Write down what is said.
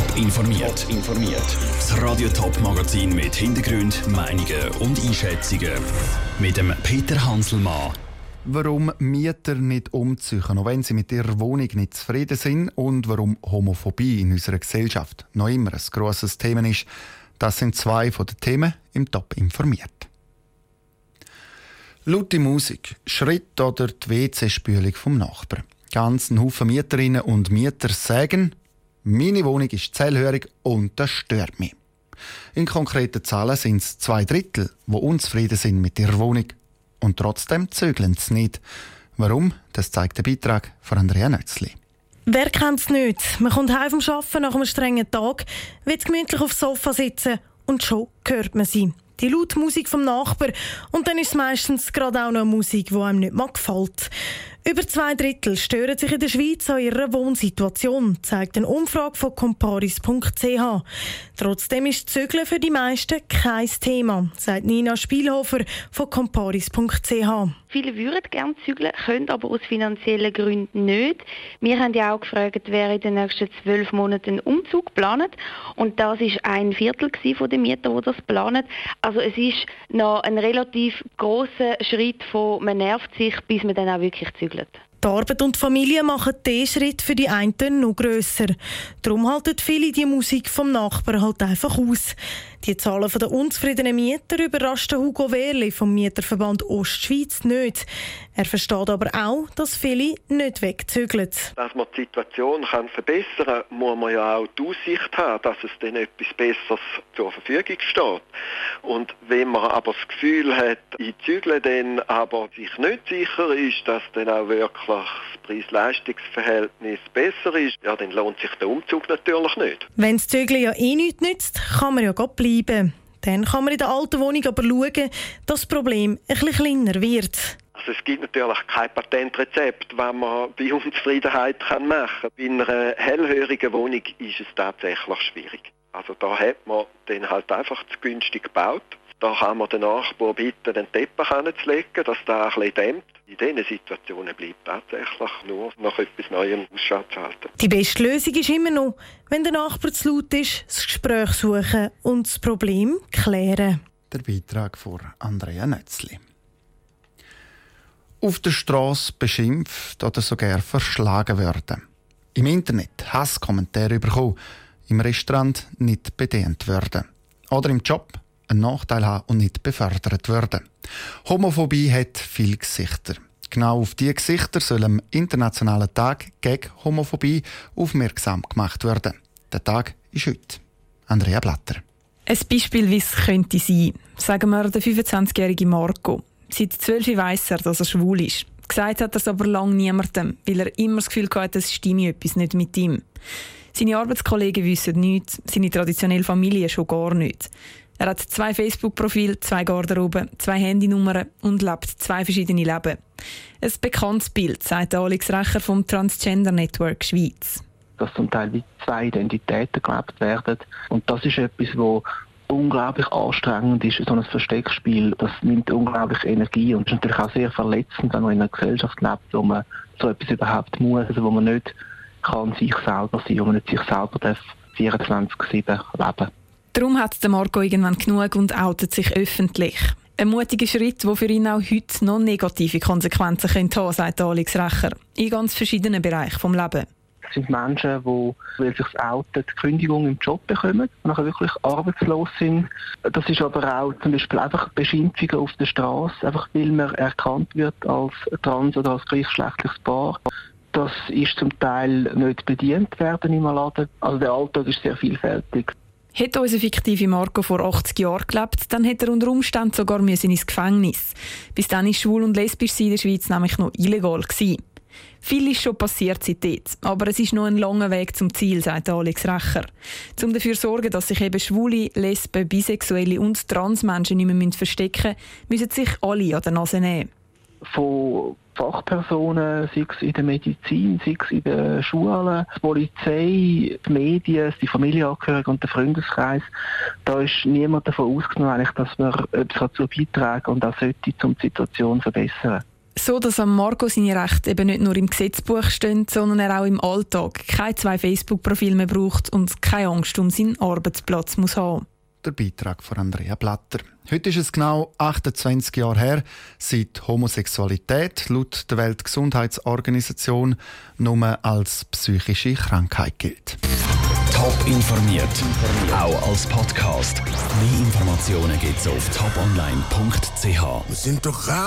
Top informiert. informiert. Das Radio Top Magazin mit Hintergrund, Meinungen und Einschätzungen mit dem Peter Hanselmann. Warum Mieter nicht umziehen, auch wenn sie mit ihrer Wohnung nicht zufrieden sind und warum Homophobie in unserer Gesellschaft noch immer ein grosses Thema ist, das sind zwei von den Themen im Top informiert. Laute Musik, Schritt oder die WC-Spülung vom Nachbarn. Ganz ein Haufen Mieterinnen und Mieter sagen, meine Wohnung ist zellhörig und das stört mich. In konkreten Zahlen sind es zwei Drittel, die unzufrieden sind mit ihrer Wohnung. Und trotzdem zögeln sie nicht. Warum? Das zeigt der Beitrag von Andrea Nötzli. Wer kennt es nicht? Man kommt heim vom Arbeiten nach einem strengen Tag, wird gemütlich aufs Sofa sitzen und schon hört man sie die laute Musik vom Nachbar und dann ist es meistens gerade auch noch Musik, die einem nicht mal gefällt. Über zwei Drittel stören sich in der Schweiz an ihrer Wohnsituation, zeigt eine Umfrage von comparis.ch. Trotzdem ist Zügeln für die meisten kein Thema, sagt Nina Spielhofer von comparis.ch. Viele würden gerne zügeln, können aber aus finanziellen Gründen nicht. Wir haben ja auch gefragt, wer in den nächsten zwölf Monaten einen Umzug plant. Und das ist ein Viertel von den Mietern, die das planen. Also es ist noch ein relativ großer Schritt von man nervt sich, bis man dann auch wirklich zügelt. it. Die Arbeit und die Familie machen diesen Schritt für die einen noch grösser. Darum halten viele die Musik vom Nachbarn halt einfach aus. Die Zahlen der unzufriedenen Mieter überraschten Hugo Wehrli vom Mieterverband Ostschweiz nicht. Er versteht aber auch, dass viele nicht wegzügeln. Dass man die Situation kann verbessern kann, muss man ja auch die Aussicht haben, dass es dann etwas Besseres zur Verfügung steht. Und wenn man aber das Gefühl hat, ich zügle dann aber sich nicht sicher ist, dass dann auch wirklich das Preis-Leistungs-Verhältnis besser ist, ja, dann lohnt sich der Umzug natürlich nicht. Wenn das Zügeln ja eh nichts nützt, kann man ja bleiben bleiben. Dann kann man in der alten Wohnung aber schauen, dass das Problem ein bisschen kleiner wird. Also es gibt natürlich kein Patentrezept, was man bei Unzufriedenheit machen kann. Bei einer hellhörigen Wohnung ist es tatsächlich schwierig. Also da hat man dann halt einfach zu günstig gebaut. Da kann man den Nachbar bitten, den Teppich anzulegen, dass der ein bisschen dämmt. In diesen Situationen bleibt tatsächlich nur nach etwas Neuem Ausschau zu halten. Die beste Lösung ist immer noch, wenn der Nachbar zu laut ist, das Gespräch suchen und das Problem klären. Der Beitrag von Andrea Nötzli. Auf der Straße beschimpft oder sogar verschlagen werden. Im Internet Hasskommentare bekommen, im Restaurant nicht bedient werden. Oder im Job einen Nachteil haben und nicht befördert werden. Homophobie hat viele Gesichter. Genau auf diese Gesichter soll am Internationalen Tag gegen Homophobie aufmerksam gemacht werden. Der Tag ist heute. Andrea Blatter. Ein Beispiel, wie es könnte sein. Sagen wir der 25-jährige Marco. Seit 12 weiss er, dass er schwul ist. Gesagt hat er es aber lange niemandem, weil er immer das Gefühl hatte, es stimme etwas nicht mit ihm. Seine Arbeitskollegen wissen nichts, seine traditionelle Familie schon gar nicht. Er hat zwei Facebook-Profile, zwei Garderoben, zwei Handynummern und lebt zwei verschiedene Leben. Ein bekanntes Bild, sagt Alex Recher vom Transgender Network Schweiz. Dass zum Teil wie zwei Identitäten gelebt werden. Und das ist etwas, wo unglaublich anstrengend ist, so ein Versteckspiel. Das nimmt unglaublich Energie und ist natürlich auch sehr verletzend, wenn man in einer Gesellschaft lebt, wo man so etwas überhaupt muss, also wo man nicht kann sich selber sein, wo man nicht sich selber 24-7 leben darf. Darum hat Marco irgendwann genug und outet sich öffentlich. Ein mutiger Schritt, der für ihn auch heute noch negative Konsequenzen könnte sagt Alex Recher. In ganz verschiedenen Bereichen des Lebens. Es sind Menschen, die, weil sich outen, die Kündigung im Job bekommen, nachher wirklich arbeitslos sind. Das ist aber auch zum Beispiel einfach Beschimpfungen auf der Straße, einfach weil man erkannt wird als trans- oder als gleichgeschlechtliches Paar. Das ist zum Teil nicht bedient werden im Laden. Also der Alltag ist sehr vielfältig. Hätte unser fiktive Marco vor 80 Jahren gelebt, dann hätte er unter Umständen sogar ins Gefängnis. Bis dann war schwul und lesbisch in der Schweiz nämlich noch illegal. Gewesen. Viel ist schon passiert seitdem, aber es ist noch ein langer Weg zum Ziel, sagt Alex Recher. Um dafür zu sorgen, dass sich eben Schwule, Lesben, Bisexuelle und Transmenschen nicht mehr verstecken müssen, müssen sich alle an der Nase nehmen. Von Fachpersonen, sei es in der Medizin, sei es in den Schulen, die Polizei, die Medien, die Familienangehörigen und der Freundeskreis. Da ist niemand davon ausgenommen, dass man etwas dazu beitragen und auch sollte, um die Situation zu verbessern. So, dass am Marco seine Rechte eben nicht nur im Gesetzbuch stehen, sondern er auch im Alltag keine zwei Facebook-Profile mehr braucht und keine Angst um seinen Arbeitsplatz muss haben. Der Beitrag von Andrea Blatter. Heute ist es genau 28 Jahre her, seit Homosexualität laut der Weltgesundheitsorganisation nur als psychische Krankheit gilt. Top informiert, auch als Podcast. Mehr Informationen gibt's auf toponline.ch. Wir sind doch raus.